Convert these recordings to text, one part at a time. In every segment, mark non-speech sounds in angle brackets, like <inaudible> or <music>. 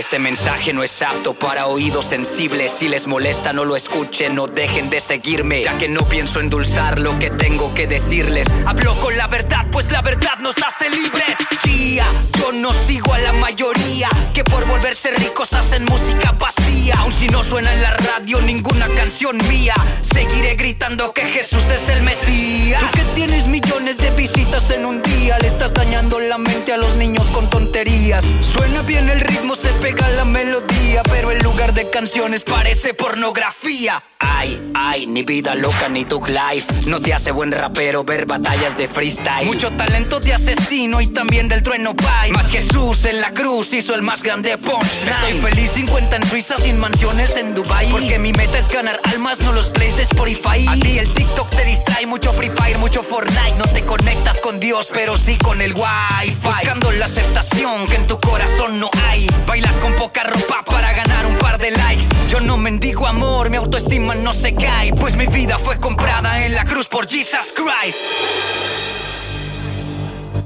Este mensaje no es apto para oídos sensibles. Si les molesta, no lo escuchen, no dejen de seguirme. Ya que no pienso endulzar lo que tengo que decirles. Hablo con la verdad, pues la verdad nos hace libres. Tía, yo no sigo a la mayoría que por volverse ricos hacen música vacía. Aun si no suena en la radio ninguna canción mía, seguiré gritando que Jesús es el Mesías. Tú que tienes millones de visitas en un día, le estás dañando la mente a los niños con tonterías. Suena bien el ritmo, se pega la melodía, pero en lugar de canciones parece pornografía. Ay, ay, ni vida loca ni tu life. No te hace buen rapero ver batallas de freestyle. Mucho talento de asesino y también del trueno pie. Más Jesús en la cruz hizo el más grande punch. Estoy feliz 50 en Suiza sin mansiones en Dubai. Porque mi meta es ganar almas, no los plays de Spotify. A ti el TikTok te distrae, mucho Free Fire, mucho Fortnite. No te conectas con Dios, pero sí con el Wi-Fi. Buscando la aceptación que en tu corazón no hay. Bailas con poca ropa para ganar un par de likes. Yo no mendigo amor, mi autoestima no se cae, pues mi vida fue comprada en la cruz por Jesus Christ.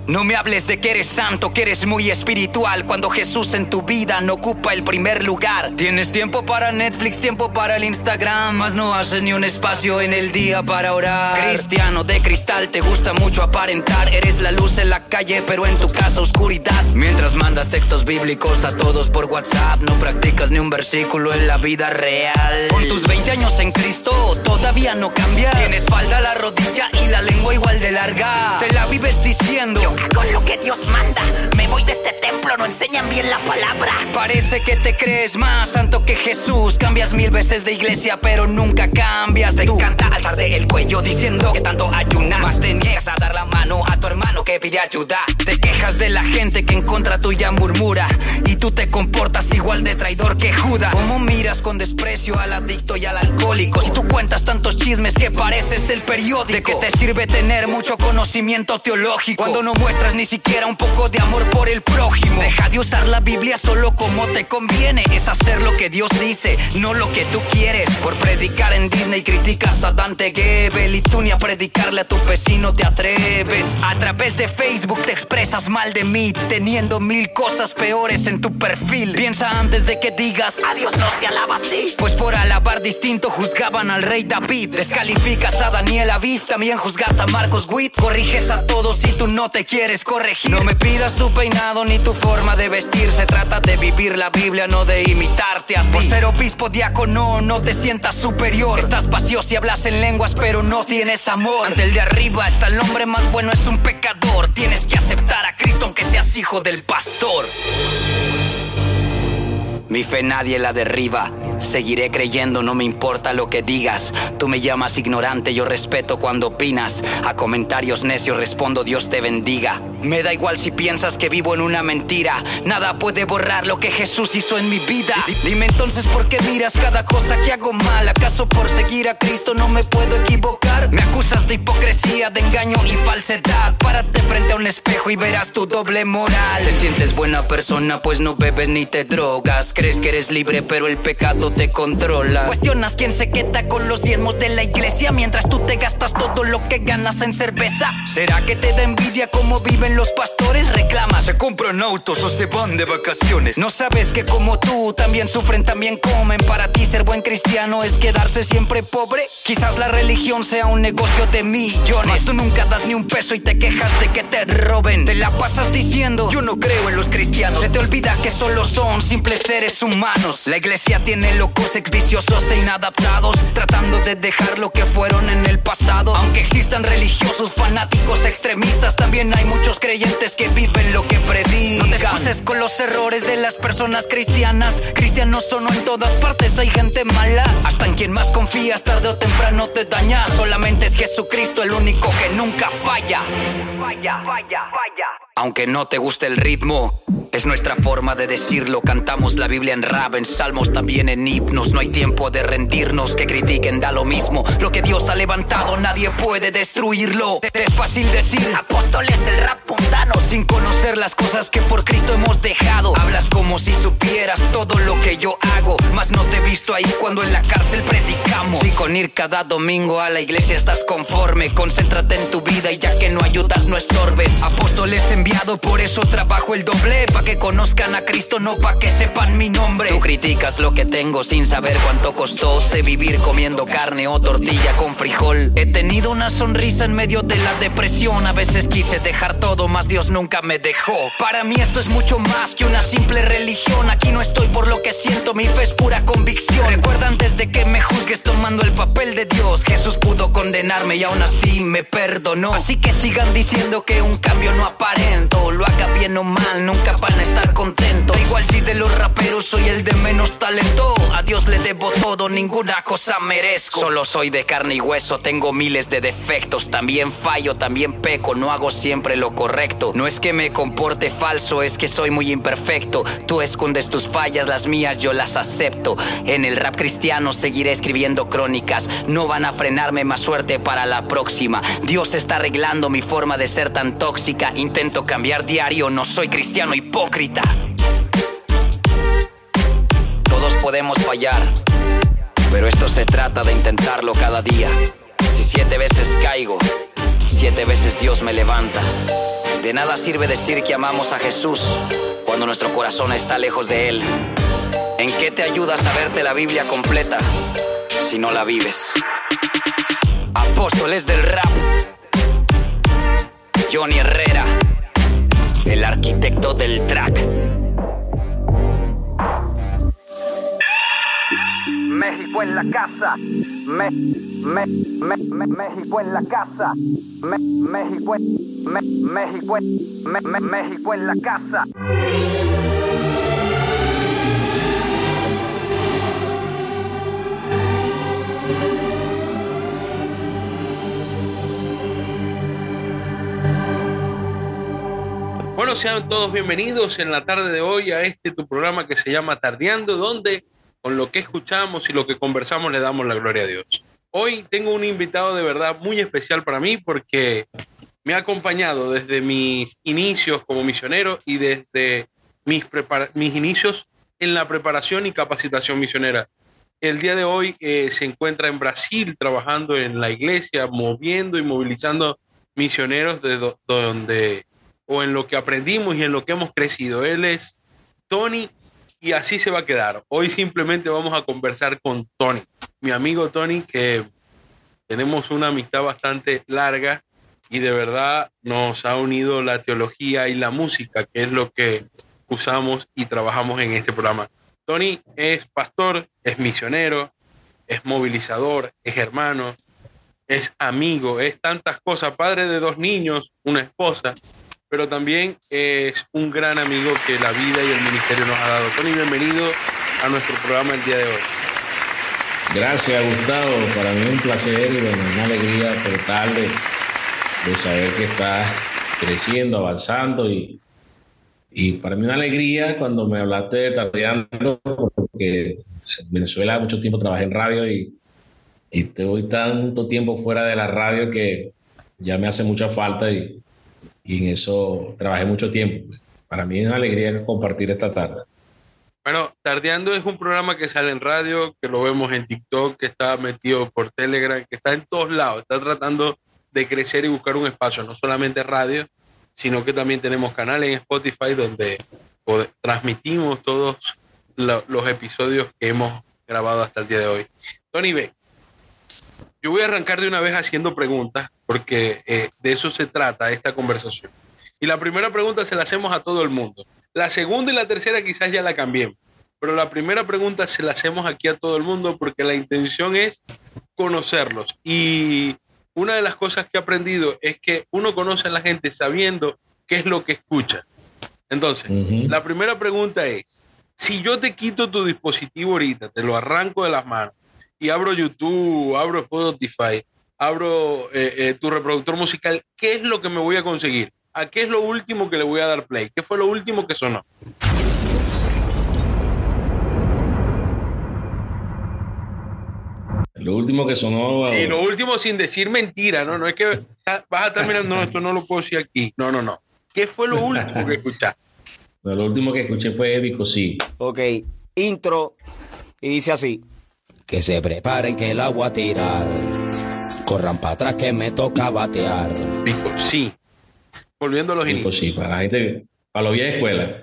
No me hables de que eres santo, que eres muy espiritual, cuando Jesús en tu vida no ocupa el primer lugar. Tienes tiempo para Netflix, tiempo para el Instagram, mas no haces ni un espacio en el día para orar. Cristiano de cristal, te gusta mucho aparentar, eres la luz en la calle, pero en tu casa oscuridad. Mientras mandas textos bíblicos a todos por WhatsApp, no practicas ni un versículo en la vida real. Con tus 20 años en Cristo, todavía no cambias. Tienes falda la rodilla y la lengua igual de larga. Te la vives diciendo con lo que Dios manda. Me voy de este templo, no enseñan bien la palabra. Parece que te crees más santo que Jesús. Cambias mil veces de iglesia, pero nunca cambias. Te encanta alzarte el cuello diciendo que tanto ayunas. Más te niegas a dar la mano a tu hermano que pide ayuda. Te quejas de la gente que en contra tuya murmura. Y tú te comportas igual de traidor que Judas. ¿Cómo miras con desprecio al adicto y al alcohólico? Si tú cuentas tantos chismes que pareces el periódico. ¿De qué te sirve tener mucho conocimiento teológico? Cuando no muestras ni siquiera un poco de amor por el prójimo. Deja de usar la Biblia solo como te conviene. Es hacer lo que Dios dice, no lo que tú quieres. Por predicar en Disney criticas a Dante Gebel y tú ni a predicarle a tu vecino te atreves. A través de Facebook te expresas mal de mí, teniendo mil cosas peores en tu perfil. Piensa antes de que digas a Dios no se alaba así. Pues por alabar distinto juzgaban al rey David. Descalificas a Daniel Aviv, también juzgas a Marcos Witt. Corriges a todos si tú no te quieres corregir. No me pidas tu peinado ni tu forma de vestir. Se trata de vivir la Biblia, no de imitarte a ti. Por ser obispo diácono, no te sientas superior. Estás vacío si hablas en lenguas, pero no tienes amor. Ante el de arriba está el hombre más bueno, es un pecador. Tienes que aceptar a Cristo aunque seas hijo del pastor. Mi fe nadie la derriba. Seguiré creyendo, no me importa lo que digas. Tú me llamas ignorante, yo respeto cuando opinas. A comentarios necios respondo Dios te bendiga. Me da igual si piensas que vivo en una mentira. Nada puede borrar lo que Jesús hizo en mi vida. Dime entonces por qué miras cada cosa que hago mal. ¿Acaso por seguir a Cristo no me puedo equivocar? Me acusas de hipocresía, de engaño y falsedad. Párate frente a un espejo y verás tu doble moral. Te sientes buena persona, pues no bebes ni te drogas. Crees que eres libre, pero el pecado te controla. Cuestionas quién se queda con los diezmos de la iglesia mientras tú te gastas todo lo que ganas en cerveza. ¿Será que te da envidia cómo viven los pastores? Reclamas. Se compran autos o se van de vacaciones. No sabes que como tú también sufren, también comen. Para ti ser buen cristiano es quedarse siempre pobre. Quizás la religión sea un negocio de millones. Mas tú nunca das ni un peso y te quejas de que te roben. Te la pasas diciendo, yo no creo en los cristianos. Se te olvida que solo son simples seres humanos. La iglesia tiene locos, exviciosos e inadaptados, tratando de dejar lo que fueron en el pasado. Aunque existan religiosos, fanáticos, extremistas, también hay muchos creyentes que viven lo que predican. No te excuses con los errores de las personas cristianas. Cristianos son en todas partes, hay gente mala. Hasta en quien más confías, tarde o temprano te daña. Solamente es Jesucristo el único que nunca falla. Falla, falla, falla. Aunque no te guste el ritmo, es nuestra forma de decirlo. Cantamos la Biblia en rap, en salmos, también en himnos. No hay tiempo de rendirnos, que critiquen da lo mismo. Lo que Dios ha levantado, nadie puede destruirlo. Es fácil decir apóstoles del rap mundano. Sin conocer las cosas que por Cristo hemos dejado. Hablas como si supieras todo lo que yo hago. Mas no te he visto ahí cuando en la cárcel predicamos. Si con venir cada domingo a la iglesia estás conforme. Concéntrate en tu vida y ya que no ayudas, no estorbes. Apóstoles por eso trabajo el doble. Pa' que conozcan a Cristo, no pa' que sepan mi nombre. Tú criticas lo que tengo sin saber cuánto costó. Sé vivir comiendo carne o tortilla con frijol. He tenido una sonrisa en medio de la depresión. A veces quise dejar todo, mas Dios nunca me dejó. Para mí esto es mucho más que una simple religión. Aquí no estoy por lo que siento, mi fe es pura convicción. Recuerda antes de que me juzgues tomando el papel de Dios. Jesús pudo condenarme y aún así me perdonó. Así que sigan diciendo que un cambio no Lo haga bien o mal, nunca van a estar contentos. Igual si de los raperos soy el de menos talento. A Dios le debo todo, ninguna cosa merezco. Solo soy de carne y hueso, tengo miles de defectos. También fallo, también peco, no hago siempre lo correcto. No es que me comporte falso, es que soy muy imperfecto. Tú escondes tus fallas, las mías yo las acepto. En el rap cristiano seguiré escribiendo crónicas. No van a frenarme más suerte para la próxima. Dios está arreglando mi forma de ser tan tóxica. Intento cambiar diario, no soy cristiano hipócrita. Todos podemos fallar, pero esto se trata de intentarlo cada día. Si siete veces caigo, siete veces Dios me levanta. De nada sirve decir que amamos a Jesús cuando nuestro corazón está lejos de Él. ¿En qué te ayuda saberte la Biblia completa si no la vives? Apóstoles del rap. Johnny Herrera, el arquitecto del track. México en la casa. Me, me, me, me, México en la casa. Me, México me, México me, me, México en la casa. Bueno, sean todos bienvenidos en la tarde de hoy a este tu programa que se llama Tardeando, donde con lo que escuchamos y lo que conversamos le damos la gloria a Dios. Hoy tengo un invitado de verdad muy especial para mí porque me ha acompañado desde mis inicios como misionero y desde mis, mis inicios en la preparación y capacitación misionera. El día de hoy eh, se encuentra en Brasil trabajando en la iglesia, moviendo y movilizando misioneros de donde o en lo que aprendimos y en lo que hemos crecido. Él es Tony y así se va a quedar. Hoy simplemente vamos a conversar con Tony, mi amigo Tony, que tenemos una amistad bastante larga y de verdad nos ha unido la teología y la música, que es lo que usamos y trabajamos en este programa. Tony es pastor, es misionero, es movilizador, es hermano, es amigo, es tantas cosas, padre de dos niños, una esposa, pero también es un gran amigo que la vida y el ministerio nos ha dado. Tony, bienvenido a nuestro programa el día de hoy. Gracias, Gustavo. Para mí es un placer y una alegría total de, saber que estás creciendo, avanzando y, y para mí una alegría cuando me hablaste de tardeando, porque en Venezuela mucho tiempo trabajé en radio y, y estoy tanto tiempo fuera de la radio que ya me hace mucha falta y, y en eso trabajé mucho tiempo. Para mí es una alegría compartir esta tarde. Bueno, Tardeando es un programa que sale en radio, que lo vemos en TikTok, que está metido por Telegram, que está en todos lados, está tratando de crecer y buscar un espacio, no solamente radio, sino que también tenemos canales en Spotify donde transmitimos todos los episodios que hemos grabado hasta el día de hoy. Tony B, yo voy a arrancar de una vez haciendo preguntas, porque eh, de eso se trata esta conversación. Y la primera pregunta se la hacemos a todo el mundo. La segunda y la tercera quizás ya la cambiemos, pero la primera pregunta se la hacemos aquí a todo el mundo porque la intención es conocerlos. Y una de las cosas que he aprendido es que uno conoce a la gente sabiendo qué es lo que escucha. Entonces, la primera pregunta es, si yo te quito tu dispositivo ahorita, te lo arranco de las manos, y abro YouTube, abro Spotify, abro eh, eh, tu reproductor musical, ¿qué es lo que me voy a conseguir? ¿A qué es lo último que le voy a dar play? ¿Qué fue lo último que sonó? Lo último que sonó. Sí, lo último sin decir mentira, ¿no? No es que vas a terminar, no, esto no lo puedo decir aquí. No, no, no. ¿Qué fue lo último que escuchaste? lo último que escuché fue Vico, sí. Ok, intro, y dice así. Que se preparen que el agua tirar. Corran para atrás que me toca batear. Sí. Volviendo a los inicios. sí, para la gente, para los vieja escuela.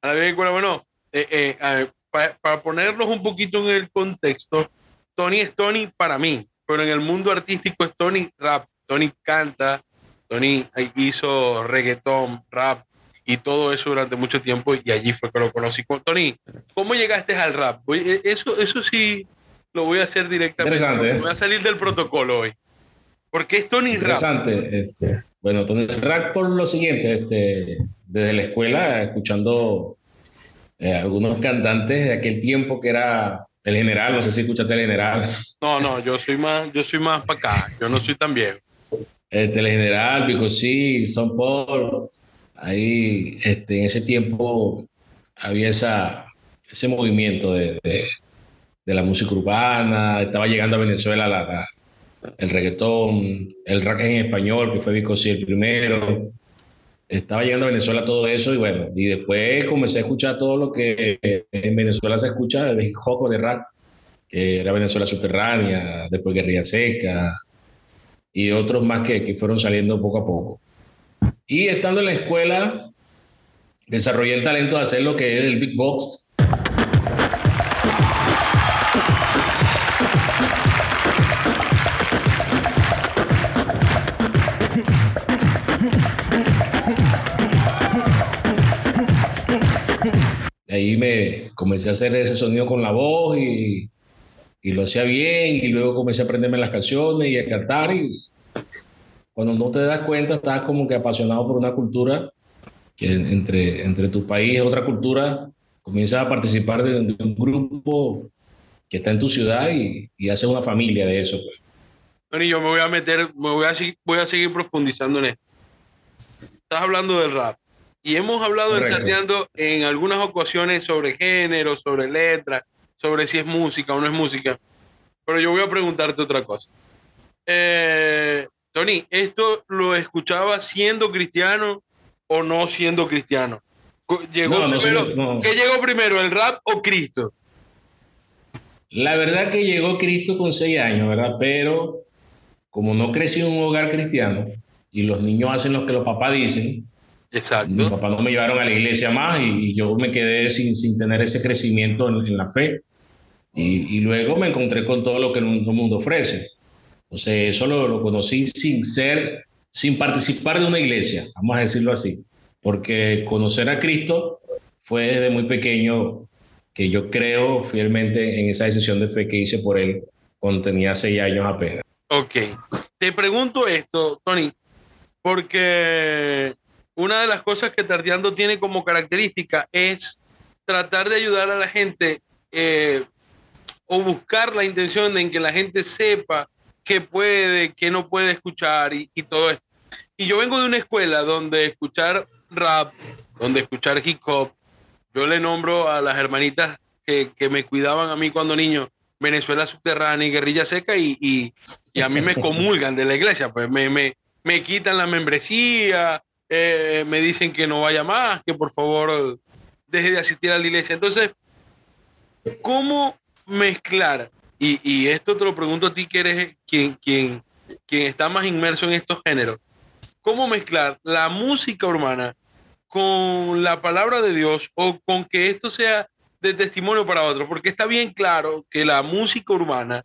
A la vieja escuela, bueno, eh, eh, a ver, pa- para ponerlos un poquito en el contexto, Tony es Tony para mí, pero en el mundo artístico es Tony rap. Tony canta, Tony hizo reggaetón, rap y todo eso durante mucho tiempo y allí fue que lo conocí. Tony, ¿cómo llegaste al rap? Eh, Eso, eso sí lo voy a hacer directamente. Interesante, ¿eh? Voy a salir del protocolo hoy. Porque es Tony rap. Interesante. Este, bueno, Tony Rack por lo siguiente, este, desde la escuela, escuchando eh, algunos cantantes de aquel tiempo que era el general, no sé si escuchaste el general, No, no, yo soy más, yo soy más para acá. Yo no soy tan viejo. este, el general, Pico sí, Son Paul, ahí este, en ese tiempo había esa, ese movimiento de, de- la música urbana, estaba llegando a Venezuela la- la- el reggaetón, el rock en español, que fue Vico sí el primero, estaba llegando a Venezuela todo eso y bueno, y después comencé a escuchar todo lo que en Venezuela se escucha de hip de rap, que era Venezuela Subterránea, después Guerrilla Seca y otros más que, que fueron saliendo poco a poco. Y estando en la escuela, desarrollé el talento de hacer lo que es el Big Box. Ahí me comencé a hacer ese sonido con la voz y, y lo hacía bien y luego comencé a aprenderme las canciones y a cantar y cuando no te das cuenta estás como que apasionado por una cultura que entre, entre tu país y otra cultura comienzas a participar de, de un grupo que está en tu ciudad y, y haces una familia de eso. pues. Tony, yo me voy a meter, me voy a, seguir- voy a seguir profundizando en esto. Estás hablando del rap. Y hemos hablado en en algunas ocasiones sobre género, sobre letra, sobre si es música o no es música. Pero yo voy a preguntarte otra cosa. Eh, Tony, ¿esto lo escuchaba siendo cristiano o no siendo cristiano? ¿Llegó No, no, primero, sí, no. ¿Qué llegó primero, el rap o Cristo? La verdad que llegó Cristo con seis años, ¿verdad? Pero como no crecí en un hogar cristiano y los niños hacen lo que los papás dicen, mis Exacto. papás no me llevaron a la iglesia más y, y yo me quedé sin, sin tener ese crecimiento en, en la fe. Y, y luego me encontré con todo lo que el mundo ofrece. Entonces, eso lo, conocí sin ser, sin participar de una iglesia, vamos a decirlo así. Porque conocer a Cristo fue desde muy pequeño que yo creo fielmente en esa decisión de fe que hice por él cuando tenía seis años apenas. Ok. Te pregunto esto, Tony, porque una de las cosas que Tardeando tiene como característica es tratar de ayudar a la gente eh, o buscar la intención en que la gente sepa qué puede, qué no puede escuchar y, y todo esto. Y yo vengo de una escuela donde escuchar rap, donde escuchar hip hop, yo le nombro a las hermanitas que, que me cuidaban a mí cuando niño, Venezuela subterránea y guerrilla seca y, y, y a mí me <laughs> comulgan de la iglesia, pues me, me, me quitan la membresía, eh, me dicen que no vaya más, que por favor deje de asistir a la iglesia. Entonces, ¿cómo mezclar? Y, y esto te lo pregunto a ti que eres quien, quien, está más inmerso en estos géneros. ¿Cómo mezclar la música urbana con la palabra de Dios o con que esto sea de testimonio para otros? Porque está bien claro que la música urbana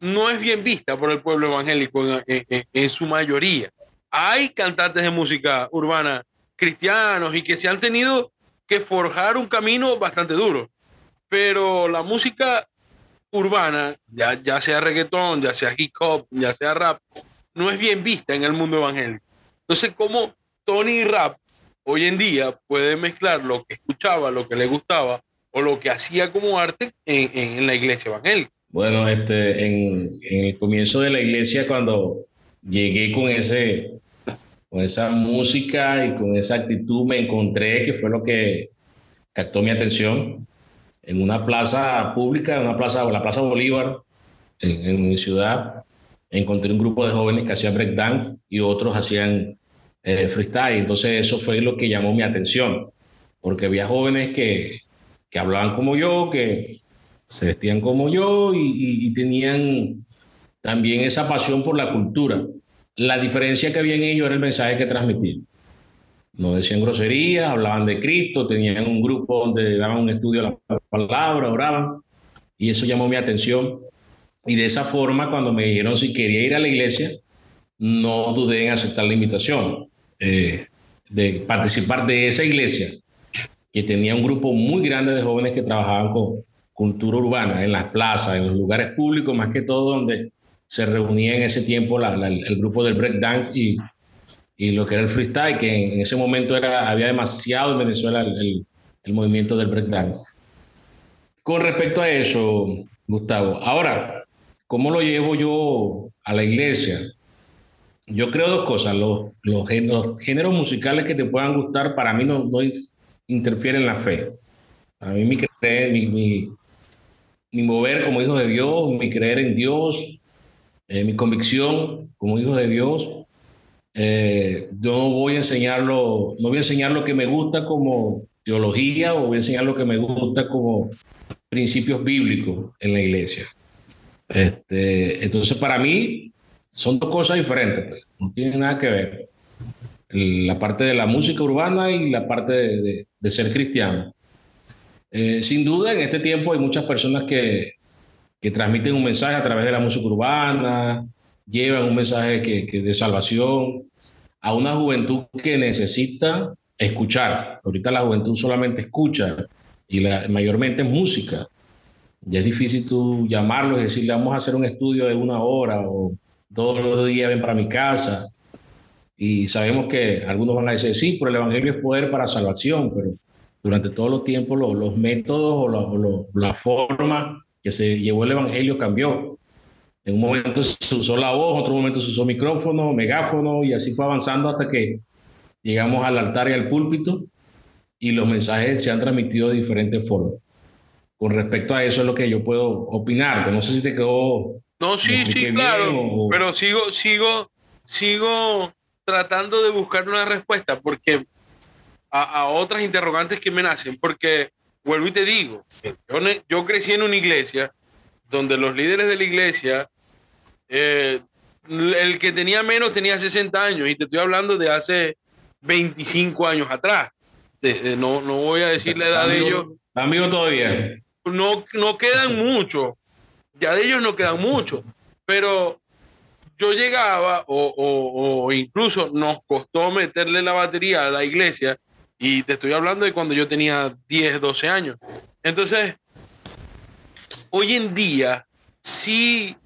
no es bien vista por el pueblo evangélico en- en su mayoría. Hay cantantes de música urbana cristianos y que se han tenido que forjar un camino bastante duro, pero la música urbana, ya, ya sea reggaetón, ya sea hip hop, ya sea rap, no es bien vista en el mundo evangélico. Entonces, ¿cómo Tony Rap hoy en día puede mezclar lo que escuchaba, lo que le gustaba o lo que hacía como arte en, en- en la iglesia evangélica? Bueno, este, en, en el comienzo de la iglesia, cuando llegué con ese, con esa música y con esa actitud, me encontré que fue lo que captó mi atención en una plaza pública, en una plaza, la Plaza Bolívar, en, en mi ciudad. Encontré un grupo de jóvenes que hacían breakdance y otros hacían eh, freestyle. Entonces, eso fue lo que llamó mi atención, porque había jóvenes que, que hablaban como yo, que se vestían como yo y, tenían también esa pasión por la cultura. La diferencia que había en ellos era el mensaje que transmitían. No decían groserías, hablaban de Cristo, tenían un grupo donde daban un estudio de la palabra, oraban, y eso llamó mi atención. Y de esa forma, cuando me dijeron si quería ir a la iglesia, no dudé en aceptar la invitación eh, de participar de esa iglesia, que tenía un grupo muy grande de jóvenes que trabajaban con cultura urbana, en las plazas, en los lugares públicos, más que todo donde se reunía en ese tiempo el grupo del breakdance y, y lo que era el freestyle, que en ese momento era, había demasiado en Venezuela el, el movimiento del breakdance. Con respecto a eso, Gustavo, ahora, ¿cómo lo llevo yo a la iglesia? Yo creo dos cosas. Los, los, géneros, musicales que te puedan gustar, para mí no, no interfieren en la fe. Para mí mi, creer, mi, mi, mover como hijo de Dios, mi creer en Dios, eh, mi convicción como hijo de Dios, eh, yo voy a enseñarlo, no voy a enseñar lo que me gusta como teología o voy a enseñar lo que me gusta como principios bíblicos en la iglesia. Este, entonces, para mí, son dos cosas diferentes, pues. no tienen nada que ver. La parte de la música urbana y la parte de, ser cristiano. Eh, sin duda, en este tiempo hay muchas personas que, que, transmiten un mensaje a través de la música urbana, llevan un mensaje que, de salvación a una juventud que necesita escuchar. Ahorita la juventud solamente escucha y mayormente música. Ya es difícil tú llamarlos y decirle, vamos a hacer un estudio de una hora o todos los días ven para mi casa. Y sabemos que algunos van a decir, sí, pero el Evangelio es poder para salvación, pero durante todos los tiempos los métodos o, la forma que se llevó el Evangelio cambió. En un momento se usó la voz, en otro momento se usó micrófono, megáfono, y así fue avanzando hasta que llegamos al altar y al púlpito y los mensajes se han transmitido de diferentes formas. Con respecto a eso es lo que yo puedo opinar. No sé si te quedó no, sí, sí, claro. Pero sigo, sigo, sigo tratando de buscar una respuesta porque a, otras interrogantes que me nacen, porque vuelvo y te digo, yo, yo, crecí en una iglesia donde los líderes de la iglesia, eh, el que tenía menos tenía 60 años y te estoy hablando de hace 25 años atrás. no, no voy a decir la edad de ellos. Amigo todavía. No, no quedan muchos ya de ellos no quedan muchos, pero yo llegaba o, incluso nos costó meterle la batería a la iglesia y te estoy hablando de cuando yo tenía 10, 12 años. Entonces, hoy en día sí,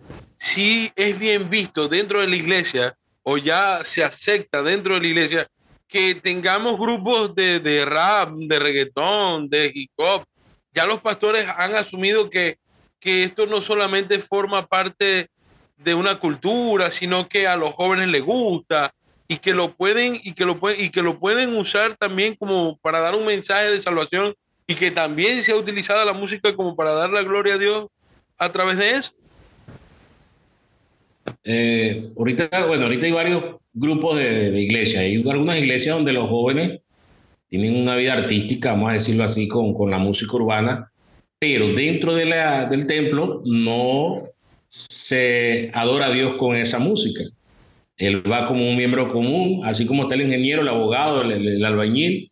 sí es bien visto dentro de la iglesia o ya se acepta dentro de la iglesia que tengamos grupos de, de rap, de reggaetón, de hip hop. Ya los pastores han asumido que que esto no solamente forma parte de una cultura, sino que a los jóvenes les gusta y que lo pueden y que lo pueden y que lo pueden usar también como para dar un mensaje de salvación y que también se ha utilizado la música como para dar la gloria a Dios a través de eso. Eh, ahorita, bueno, ahorita hay varios grupos de, iglesias. Hay algunas iglesias donde los jóvenes tienen una vida artística, vamos a decirlo así, con, con la música urbana, pero dentro de del templo no se adora a Dios con esa música. Él va como un miembro común, así como está el ingeniero, el abogado, el, albañil.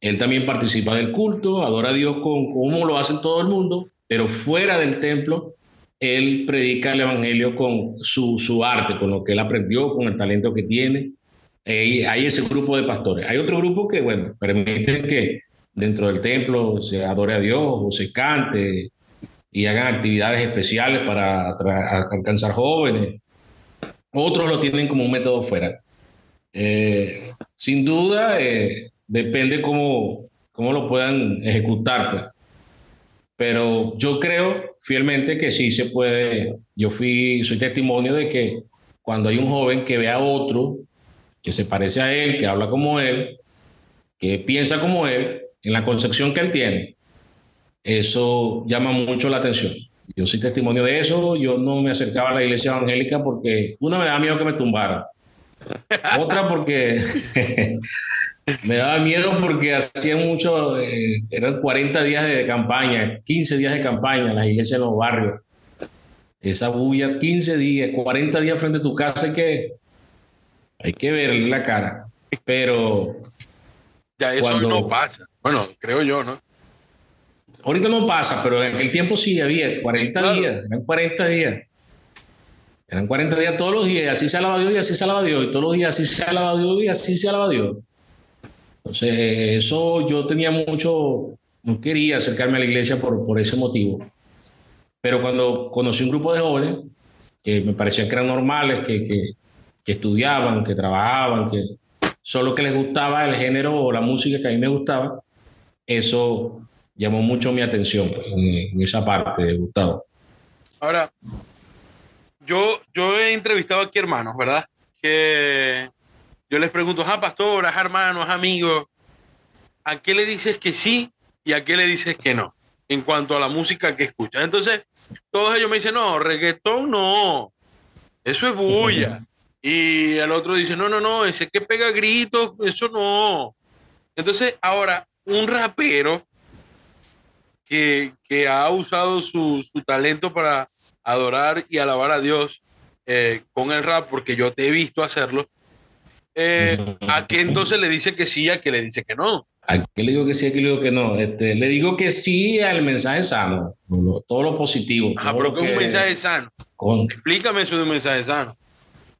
Él también participa del culto, adora a Dios con, como lo hace todo el mundo, pero fuera del templo, él predica el evangelio con su, su arte, con lo que él aprendió, con el talento que tiene. hay ese grupo de pastores. Hay otro grupo que, bueno, permiten que dentro del templo se adore a Dios se cante y hagan actividades especiales para alcanzar jóvenes. Otros lo tienen como un método fuera. Eh, sin duda, eh, depende cómo, cómo lo puedan ejecutar. Pues. Pero yo creo fielmente que sí se puede. Yo fui, soy testimonio de que cuando hay un joven que ve a otro que se parece a él, que habla como él, que piensa como él, en la concepción que él tiene, eso llama mucho la atención. Yo soy testimonio de eso, yo no me acercaba a la iglesia evangélica porque una me da miedo que me tumbara, otra porque <laughs> Me daba miedo porque hacían mucho, eh, eran 40 días de campaña, 15 días de campaña en las iglesias en los barrios. Esa bulla, 15 días, 40 días frente a tu casa, hay que, hay que verle la cara. Pero. Ya eso no pasa. Bueno, creo yo, ¿no? Ahorita no pasa, pero en el tiempo sí había 40 días, eran 40 días. Eran 40 días todos los días, así se alaba Dios y así se alaba Dios, y todos los días así se alaba Dios y así se alaba Dios. Entonces, eso yo tenía mucho, no quería acercarme a la iglesia por, por ese motivo. Pero cuando conocí un grupo de jóvenes que me parecían que eran normales, que, que, que estudiaban, que trabajaban, que solo que les gustaba el género o la música que a mí me gustaba, eso llamó mucho mi atención pues, en, esa parte, Gustavo. Ahora, yo, yo he entrevistado aquí hermanos, ¿verdad? Que yo les pregunto, ah, pastoras, hermanos, amigos, ¿a qué le dices que sí y a qué le dices que no? En cuanto a la música que escuchas. Entonces, todos ellos me dicen, no, reggaetón no, eso es bulla. y el otro dice, no, no, no, ese que pega gritos, eso no. Entonces, ahora, un rapero que, que ha usado su, su, talento para adorar y alabar a Dios eh, con el rap, porque yo te he visto hacerlo, eh, ¿a qué entonces le dice que sí, a qué le dice que no? ¿A qué le digo que sí, a qué le digo que no? Este, le digo que sí al mensaje sano, todo lo positivo. Ah, pero que es un mensaje sano. Explícame eso de un mensaje sano.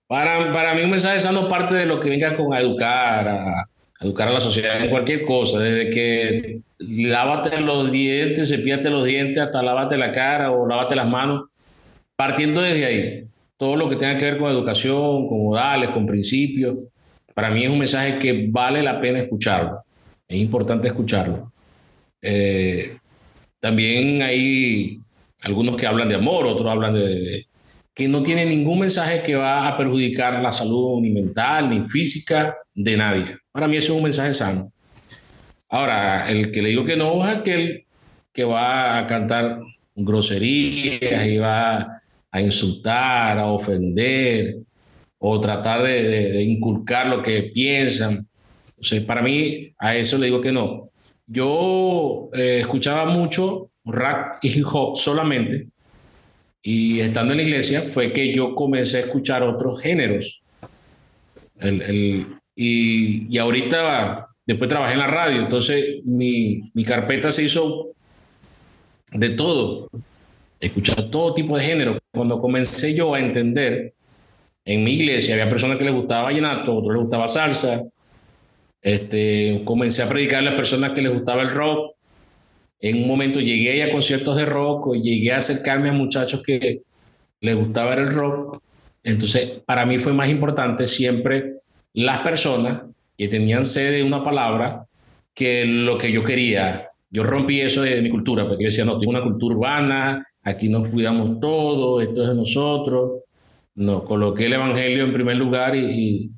Para, para mí un mensaje sano parte de lo que venga con educar, a, educar a la sociedad en cualquier cosa, desde que lávate los dientes, cepillate los dientes, hasta lávate la cara o lávate las manos, partiendo desde ahí. Todo lo que tenga que ver con educación, con modales, con principios, para mí es un mensaje que vale la pena escucharlo. Es importante escucharlo. Eh, también hay algunos que hablan de amor, otros hablan de, que no tiene ningún mensaje que va a perjudicar la salud ni mental ni física de nadie. Para mí eso es un mensaje sano. Ahora, el que le digo que no es aquel que va a cantar groserías y va a insultar, a ofender o tratar de, inculcar lo que piensan. O para mí, a eso le digo que no. Yo eh, escuchaba mucho rap y hip hop solamente y estando en la iglesia fue que yo comencé a escuchar otros géneros. El, y, y, ahorita, después trabajé en la radio, entonces mi, mi carpeta se hizo de todo. Escuchar todo tipo de género. Cuando comencé yo a entender, en mi iglesia había personas que les gustaba vallenato, otros les gustaba salsa. Este, comencé a predicar a las personas que les gustaba el rock en un momento llegué a conciertos de rock llegué a acercarme a muchachos que les gustaba el rock. Entonces, para mí fue más importante siempre las personas que tenían sed de una palabra que lo que yo quería. Yo rompí eso de, mi cultura, porque yo decía, no, tengo una cultura urbana, aquí nos cuidamos todo, esto es de nosotros. No, coloqué el Evangelio en primer lugar y,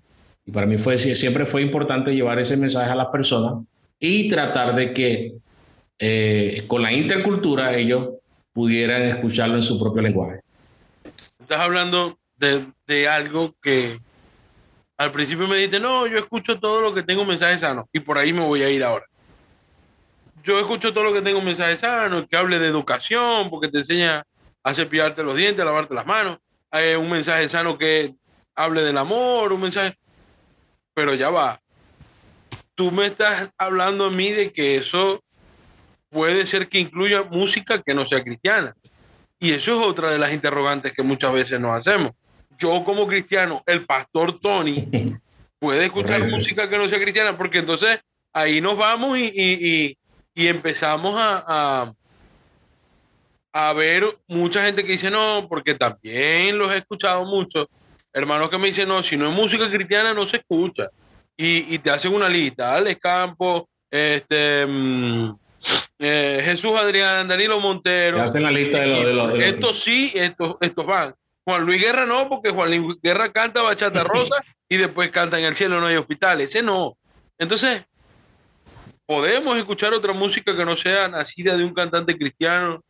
y para mí fue, siempre fue importante llevar ese mensaje a las personas y tratar de que eh, con la intercultura ellos pudieran escucharlo en su propio lenguaje. Estás hablando de, de algo que al principio me dijiste, no, yo escucho todo lo que tengo mensajes sanos y por ahí me voy a ir ahora. Yo escucho todo lo que tengo mensajes sanos, que hable de educación, porque te enseña a cepillarte los dientes, a lavarte las manos. Hay un mensaje sano que hable del amor, un mensaje... Pero ya va. Tú me estás hablando a mí de que eso puede ser que incluya música que no sea cristiana. Y eso es otra de las interrogantes que muchas veces nos hacemos. Yo como cristiano, el pastor Tony, <laughs> puede escuchar música que no sea cristiana, porque entonces ahí nos vamos y, empezamos a, a, ver mucha gente que dice no, porque también los he escuchado mucho, hermanos que me dicen no, si no es música cristiana no se escucha. Y, te hacen una lista, Alex Campos, este... Mm, eh, Jesús Adrián, Danilo Montero. hacen la lista de los. estos sí, estos, estos van. Juan Luis Guerra no, porque Juan Luis Guerra canta Bachata <laughs> Rosa y después canta En el cielo no hay hospitales. Ese no. Entonces, podemos escuchar otra música que no sea nacida de un cantante cristiano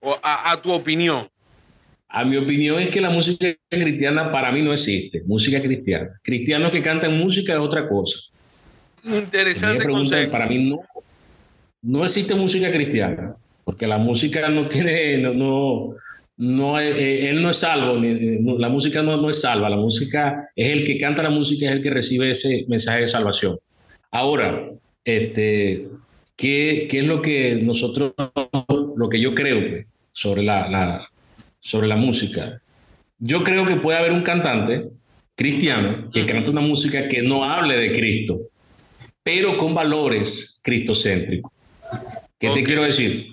o a, a tu opinión. A mi opinión es que la música cristiana para mí no existe, música cristiana. Cristianos que cantan música es otra cosa. Interesante concepto. Para mí no, no existe música cristiana, porque la música no tiene, no, no, eh, él no es salvo, la música no, no es salva, la música es el que canta la música, es el que recibe ese mensaje de salvación. Ahora, este, ¿qué, qué es lo que nosotros, lo que yo creo pues, sobre la, la, sobre la música? Yo creo que puede haber un cantante cristiano que cante una música que no hable de Cristo, pero con valores cristocéntricos. ¿Qué te quiero decir?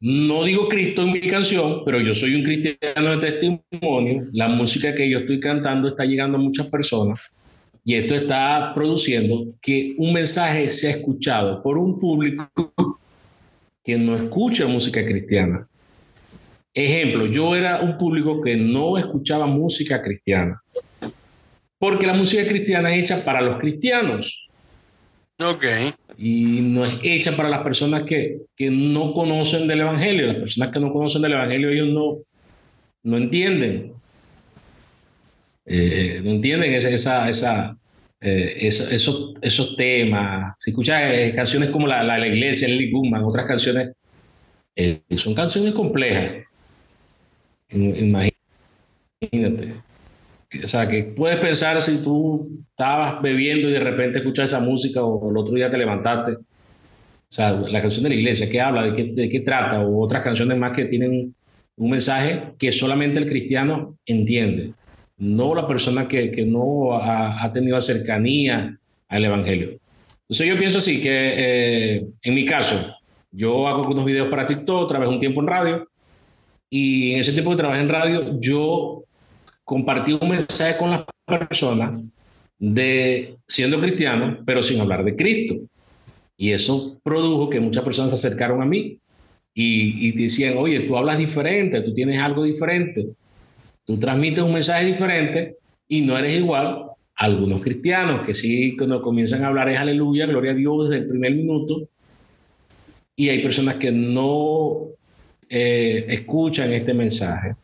No digo Cristo en mi canción, pero yo soy un cristiano de testimonio. La música que yo estoy cantando está llegando a muchas personas y esto está produciendo que un mensaje sea escuchado por un público que no escucha música cristiana. Ejemplo, yo era un público que no escuchaba música cristiana, porque la música cristiana es hecha para los cristianos. Ok. Y no es hecha para las personas que, que no conocen del Evangelio. Las personas que no conocen del Evangelio, ellos no, no entienden. Eh, no entienden esa, esa, esa, eh, esos, esos temas. Si escuchas eh, canciones como la, la, la Iglesia, Lily Guzmán, otras canciones, son canciones complejas. Imagínate. O sea, que puedes pensar si tú estabas bebiendo y de repente escuchas esa música o el otro día te levantaste. O sea, la canción de la iglesia, ¿qué habla? ¿De qué, de qué trata? O otras canciones más que tienen un mensaje que solamente el cristiano entiende, no la persona que, que no ha, ha, tenido cercanía al Evangelio. Entonces yo pienso así, que eh, en mi caso, yo hago algunos videos para TikTok, trabajé un tiempo en radio, y en ese tiempo que trabajé en radio, yo compartí un mensaje con las personas de siendo cristiano, pero sin hablar de Cristo. Y eso produjo que muchas personas se acercaron a mí y, y decían, oye, tú hablas diferente, tú tienes algo diferente, tú transmites un mensaje diferente y no eres igual a algunos cristianos que sí, cuando comienzan a hablar es aleluya, gloria a Dios desde el primer minuto. Y hay personas que no eh, escuchan este mensaje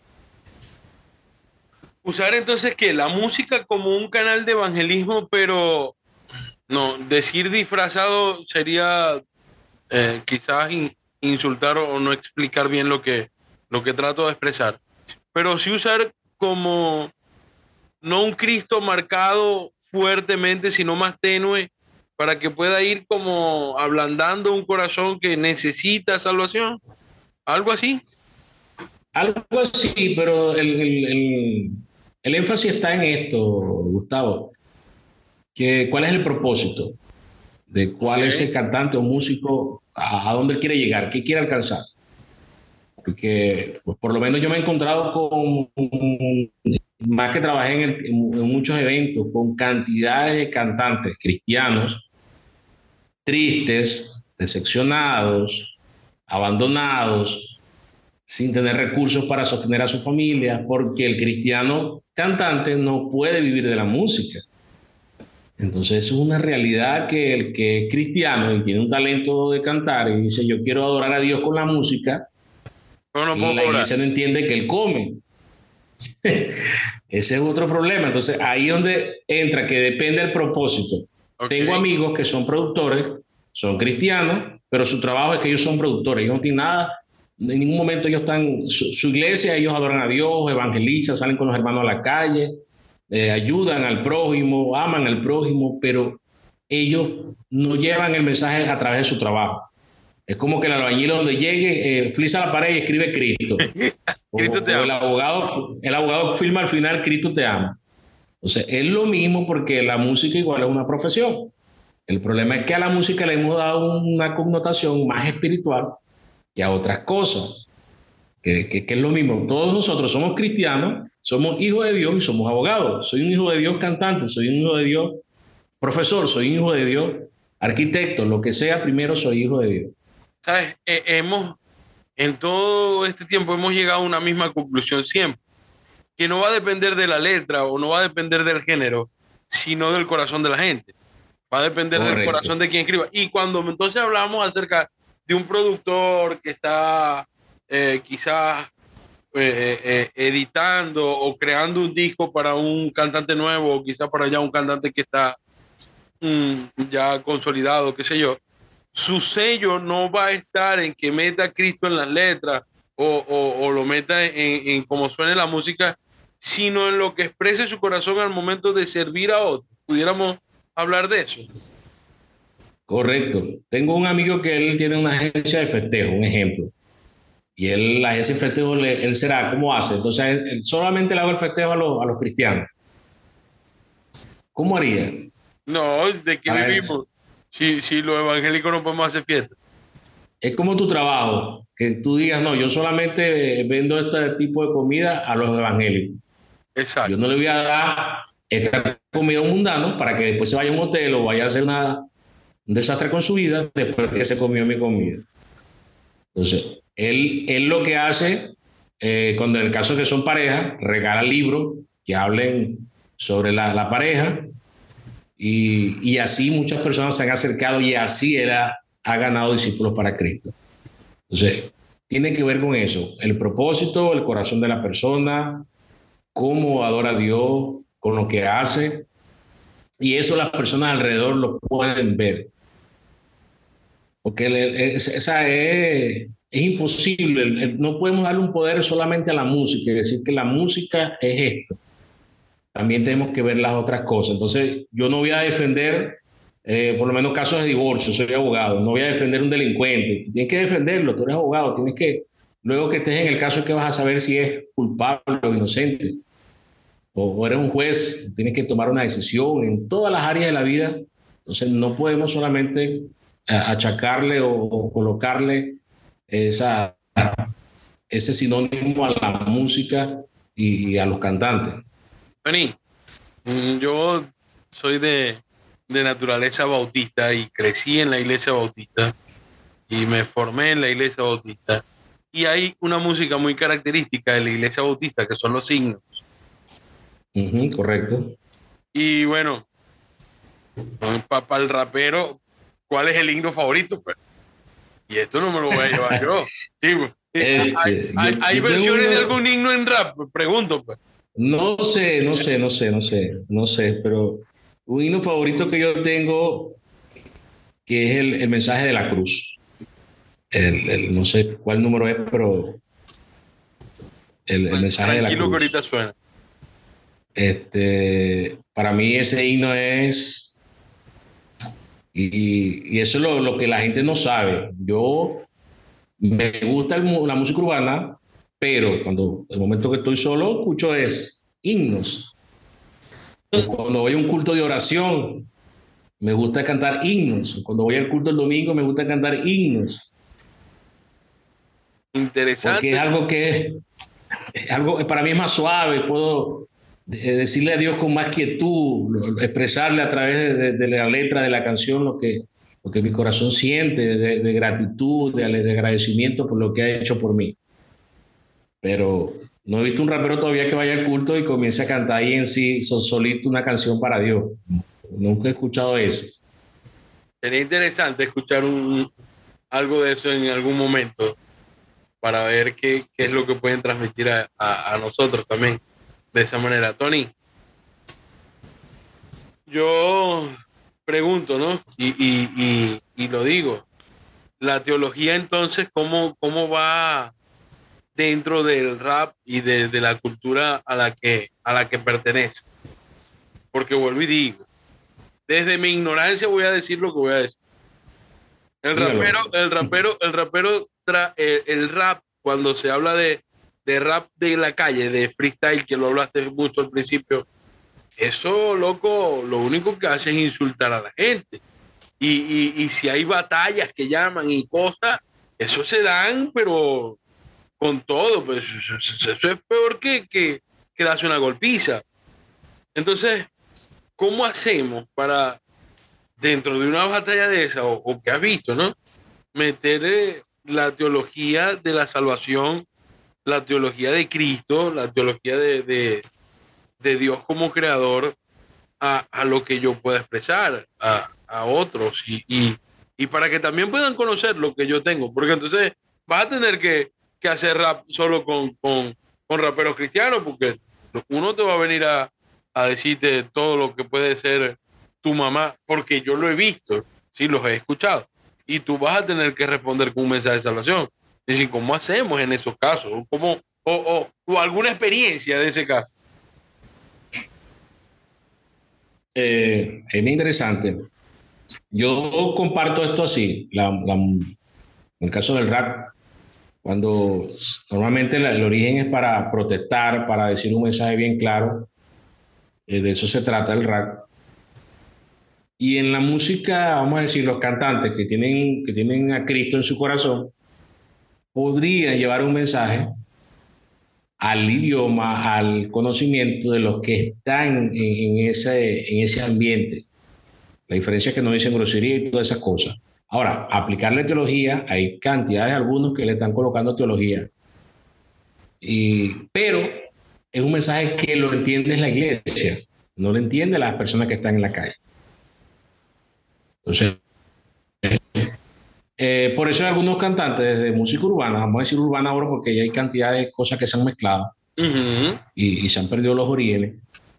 usar entonces que la música como un canal de evangelismo, pero no, decir disfrazado sería eh, quizás insultar o no explicar bien lo que, lo que trato de expresar. Pero sí usar como no un Cristo marcado fuertemente, sino más tenue, para que pueda ir como ablandando un corazón que necesita salvación. Algo así. Algo así, pero el, el énfasis está en esto, Gustavo. Que, ¿Cuál es el propósito? De cuál es el cantante o músico, a, dónde él quiere llegar, qué quiere alcanzar. Porque pues, por lo menos yo me he encontrado con, más que trabajé en, en muchos eventos, con cantidades de cantantes cristianos tristes, decepcionados, abandonados, sin tener recursos para sostener a su familia, porque el cristiano cantante no puede vivir de la música. Entonces es una realidad que el que es cristiano y tiene un talento de cantar y dice yo quiero adorar a Dios con la música, no, no la iglesia no entiende que él come. <laughs> Ese es otro problema. Entonces ahí donde entra que depende del propósito. Tengo amigos que son productores, son cristianos, pero su trabajo es que ellos son productores, ellos no tienen nada en ningún momento ellos están, su, iglesia, ellos adoran a Dios, evangelizan, salen con los hermanos a la calle, eh, ayudan al prójimo, aman al prójimo, pero ellos no llevan el mensaje a través de su trabajo. Es como que el albañil donde llegue, eh, flisa la pared y escribe Cristo. <laughs> Cristo te ama. el, abogado, el abogado firma al final, Cristo te ama. Entonces, es lo mismo porque la música igual es una profesión. El problema es que a la música le hemos dado una connotación más espiritual que a otras cosas, que, que, es lo mismo. Todos nosotros somos cristianos, somos hijos de Dios y somos abogados. Soy un hijo de Dios cantante, soy un hijo de Dios profesor, soy un hijo de Dios arquitecto, lo que sea, primero soy hijo de Dios. ¿Sabes? Eh, hemos, en todo este tiempo hemos llegado a una misma conclusión siempre, que no va a depender de la letra o no va a depender del género, sino del corazón de la gente. Va a depender del corazón de quien escriba. Y cuando entonces hablamos acerca de un productor que está eh, quizás eh, eh, editando o creando un disco para un cantante nuevo, o quizás para ya un cantante que está mm, ya consolidado, qué sé yo, su sello no va a estar en que meta a Cristo en las letras o, o, lo meta en, en cómo suene la música, sino en lo que exprese su corazón al momento de servir a otros. Pudiéramos hablar de eso. Correcto. Tengo un amigo que él tiene una agencia de festejo, un ejemplo. Y él, la agencia de festejo, él será, ¿cómo hace? Entonces, él, solamente le hago el festejo a los, a los cristianos. ¿Cómo haría? No, ¿de qué vivimos? Si, si los evangélicos no podemos hacer fiesta. Es como tu trabajo, que tú digas, no, yo solamente vendo este tipo de comida a los evangélicos. Exacto. Yo no le voy a dar esta comida a un mundano para que después se vaya a un hotel o vaya a hacer una, un desastre con su vida después que se comió mi comida. Entonces, él, él lo que hace, eh, cuando en el caso que son pareja, regala libros que hablen sobre la, la pareja y, y, así muchas personas se han acercado y así él ha, ha ganado discípulos para Cristo. Entonces, tiene que ver con eso, el propósito, el corazón de la persona, cómo adora a Dios con lo que hace. Y eso las personas alrededor lo pueden ver. Porque esa es, es imposible. No podemos darle un poder solamente a la música y decir que la música es esto. También tenemos que ver las otras cosas. Entonces, yo no voy a defender, eh, por lo menos casos de divorcio, soy abogado, no voy a defender un delincuente. Tienes que defenderlo, tú eres abogado, tienes que, luego que estés en el caso, que vas a saber si es culpable o inocente o, eres un juez, tienes que tomar una decisión en todas las áreas de la vida. Entonces no podemos solamente eh, achacarle o, colocarle esa, ese sinónimo a la música y, a los cantantes. Vení, mm, yo soy de, de naturaleza bautista y crecí en la iglesia bautista y me formé en la iglesia bautista. Y hay una música muy característica de la iglesia bautista que son los signos correcto. Y bueno, para el rapero, ¿cuál es el himno favorito? Pues? Y esto no me lo voy a llevar yo. <laughs> Sí, pues. este, ¿Hay, versiones de algún himno en rap? Pregunto. Pues. No sé, no sé, no sé, no sé, no sé, pero un himno favorito que yo tengo, que es el, mensaje de la cruz. El, no sé cuál número es, pero el, mensaje de la cruz. que ahorita suena. Este, para mí ese himno es, y, eso es lo, que la gente no sabe. Yo me gusta la música urbana, pero cuando el momento que estoy solo, escucho es himnos. Cuando voy a un culto de oración, me gusta cantar himnos. Cuando voy al culto el domingo, me gusta cantar himnos. Interesante. Porque es algo que es algo para mí es más suave, puedo decirle a Dios con más quietud, expresarle a través de, la letra de la canción lo que, lo que mi corazón siente, de, gratitud, de, agradecimiento por lo que ha hecho por mí. Pero no he visto un rapero todavía que vaya al culto y comience a cantar ahí en sí solito una canción para Dios. Nunca he escuchado eso. Sería interesante escuchar un, algo de eso en algún momento para ver qué, qué es lo que pueden transmitir a, a nosotros también de esa manera. Tony, yo pregunto, ¿no? Y, lo digo, la teología entonces, ¿cómo, cómo va dentro del rap y de, la cultura a la, que, a la que pertenece? Porque vuelvo y digo, desde mi ignorancia voy a decir lo que voy a decir. El rapero, el rapero, el rapero, el rap, cuando se habla de, de rap de la calle, de freestyle, que lo hablaste mucho al principio, eso, loco, lo único que hace es insultar a la gente. Y, y, si hay batallas que llaman y cosas, eso se dan, pero con todo, pues eso, es peor que, que, que darse una golpiza. Entonces, ¿cómo hacemos para, dentro de una batalla de esa, o, o que has visto, ¿no? Meter la teología de la salvación la teología de Cristo, la teología de, Dios como creador a, lo que yo pueda expresar a, otros y, para que también puedan conocer lo que yo tengo, porque entonces vas a tener que, hacer rap solo con, con, raperos cristianos, porque uno te va a venir a, a decirte todo lo que puede ser tu mamá, porque yo lo he visto, sí, los he escuchado, y tú vas a tener que responder con un mensaje de salvación. Es decir, ¿cómo hacemos en esos casos? ¿Cómo, o, o, o alguna experiencia de ese caso? Eh, es muy interesante. Yo comparto esto así. La, la, en el caso del rap, cuando normalmente la, el origen es para protestar, para decir un mensaje bien claro, eh, de eso se trata el rap. Y en la música, vamos a decir, los cantantes que tienen, que tienen a Cristo en su corazón, podrían llevar un mensaje al idioma, al conocimiento de los que están en, en, ese, en ese ambiente. La diferencia es que no dicen grosería y todas esas cosas. Ahora, aplicarle teología, hay cantidades de algunos que le están colocando teología. Y, pero es un mensaje que lo entiende la iglesia, no lo entiende las personas que están en la calle. Entonces, eh, por eso hay algunos cantantes de música urbana, vamos a decir urbana ahora porque ya hay cantidad de cosas que se han mezclado uh -huh. y, y, se han perdido los orígenes.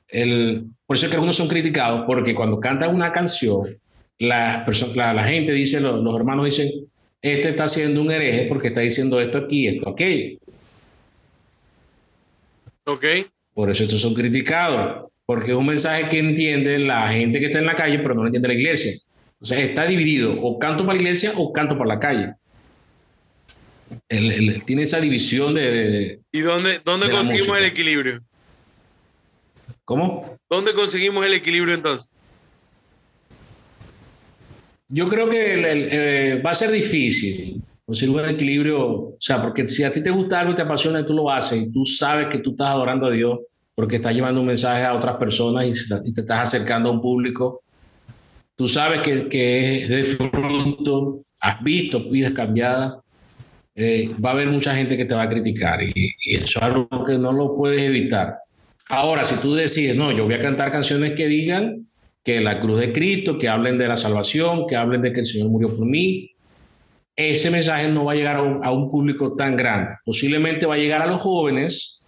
El, por eso es que algunos son criticados porque cuando cantan una canción, la, la, la gente dice, los, los, hermanos dicen, este está siendo un hereje porque está diciendo esto aquí, esto aquello. Ok. Por eso estos son criticados, porque es un mensaje que entiende la gente que está en la calle, pero no lo entiende la iglesia. O sea, está dividido, o canto para la iglesia o canto para la calle. Él, él tiene esa división de... de ¿Y dónde, dónde de conseguimos el equilibrio? ¿Cómo? ¿Dónde conseguimos el equilibrio entonces? Yo creo que el, el, eh, va a ser difícil conseguir un equilibrio, o sea, porque si a ti te gusta algo y te apasiona y tú lo haces y tú sabes que tú estás adorando a Dios porque estás llevando un mensaje a otras personas y, y te estás acercando a un público, tú sabes que, es de fruto, has visto vidas cambiadas, eh, va a haber mucha gente que te va a criticar y, eso es algo que no lo puedes evitar. Ahora, si tú decides, no, yo voy a cantar canciones que digan que la cruz de Cristo, que hablen de la salvación, que hablen de que el Señor murió por mí, ese mensaje no va a llegar a un público tan grande. Posiblemente va a llegar a los jóvenes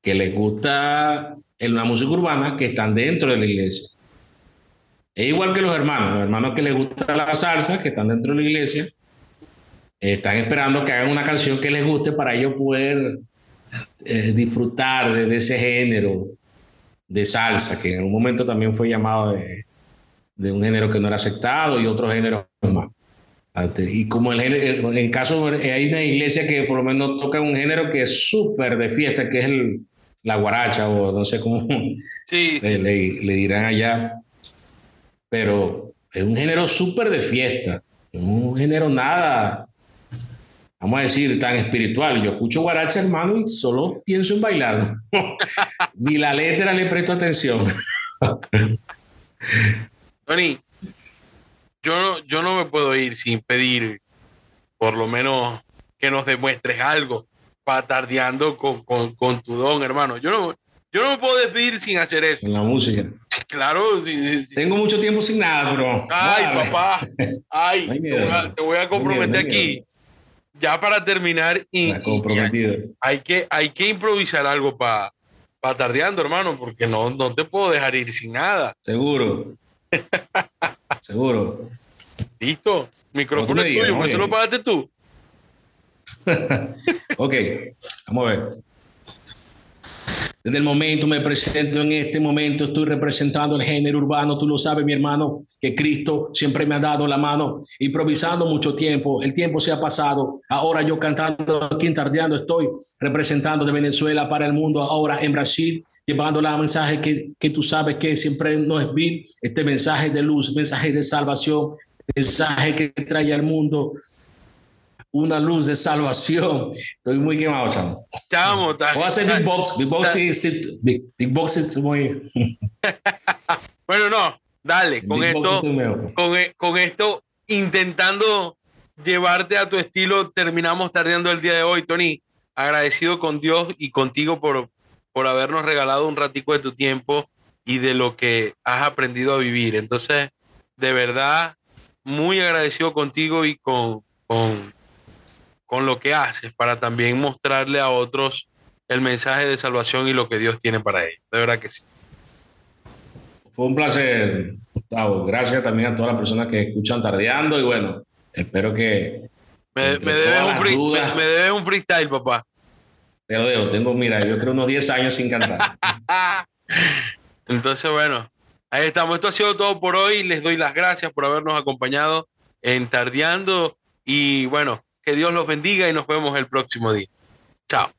que les gusta la música urbana, que están dentro de la iglesia. Es igual que los hermanos, los hermanos que les gusta la salsa, que están dentro de la iglesia, están esperando que hagan una canción que les guste para ellos poder eh, disfrutar de, de, ese género de salsa, que en un momento también fue llamado de, de un género que no era aceptado y otro género más. Y como el caso, hay una iglesia que por lo menos toca un género que es súper de fiesta, que es el, la guaracha o no sé cómo sí. <laughs> le, le, le dirán allá pero es un género súper de fiesta, un género nada, vamos a decir, tan espiritual. Yo escucho guaracha, hermano, y solo pienso en bailar. <laughs> Ni la letra le presto atención. <laughs> Tony, yo no, yo no me puedo ir sin pedir, por lo menos, que nos demuestres algo, patardeando con, con, con tu don, hermano. Yo no, yo no me puedo despedir sin hacer eso. En la música. Claro. Sí, sí. Tengo mucho tiempo sin nada, bro. Ay, vale. papá. Ay, no te, voy a, te, voy a, comprometer no aquí. Ya para terminar. Y, comprometido. Y hay, que, hay que improvisar algo para pa tardeando, hermano, porque no, no te puedo dejar ir sin nada. Seguro. <laughs> Seguro. Listo. Micrófono es tuyo, pues eso lo pagaste tú. <laughs> ok, vamos a ver. Desde el momento me presento en este momento, estoy representando el género urbano, tú lo sabes mi hermano, que Cristo siempre me ha dado la mano, improvisando mucho tiempo, el tiempo se ha pasado, ahora yo cantando aquí en Tardeando estoy representando de Venezuela para el mundo, ahora en Brasil, llevando la mensaje que, que tú sabes que siempre no es vil, este mensaje de luz, mensaje de salvación, mensaje que trae al mundo una luz de salvación. Estoy muy quemado, chamo. Chamo, Voy a hacer Big Box. Big Box, sí, sí, big, big box es muy... <laughs> bueno, no, dale, con big esto, con, e, con, esto, intentando llevarte a tu estilo, terminamos tardeando el día de hoy, Tony. Agradecido con Dios y contigo por, por habernos regalado un ratico de tu tiempo y de lo que has aprendido a vivir. Entonces, de verdad, muy agradecido contigo y con, con con lo que haces para también mostrarle a otros el mensaje de salvación y lo que Dios tiene para ellos. De verdad que sí. fue un placer, Gustavo. Gracias también a todas las personas que escuchan Tardeando y bueno, espero que... Me, me debes, un me, debes un freestyle, papá. Te lo dejo, tengo, mira, yo creo unos 10 años sin cantar. <laughs> Entonces, bueno, ahí estamos. Esto ha sido todo por hoy. Les doy las gracias por habernos acompañado en Tardeando y bueno, que Dios los bendiga y nos vemos el próximo día. Chao.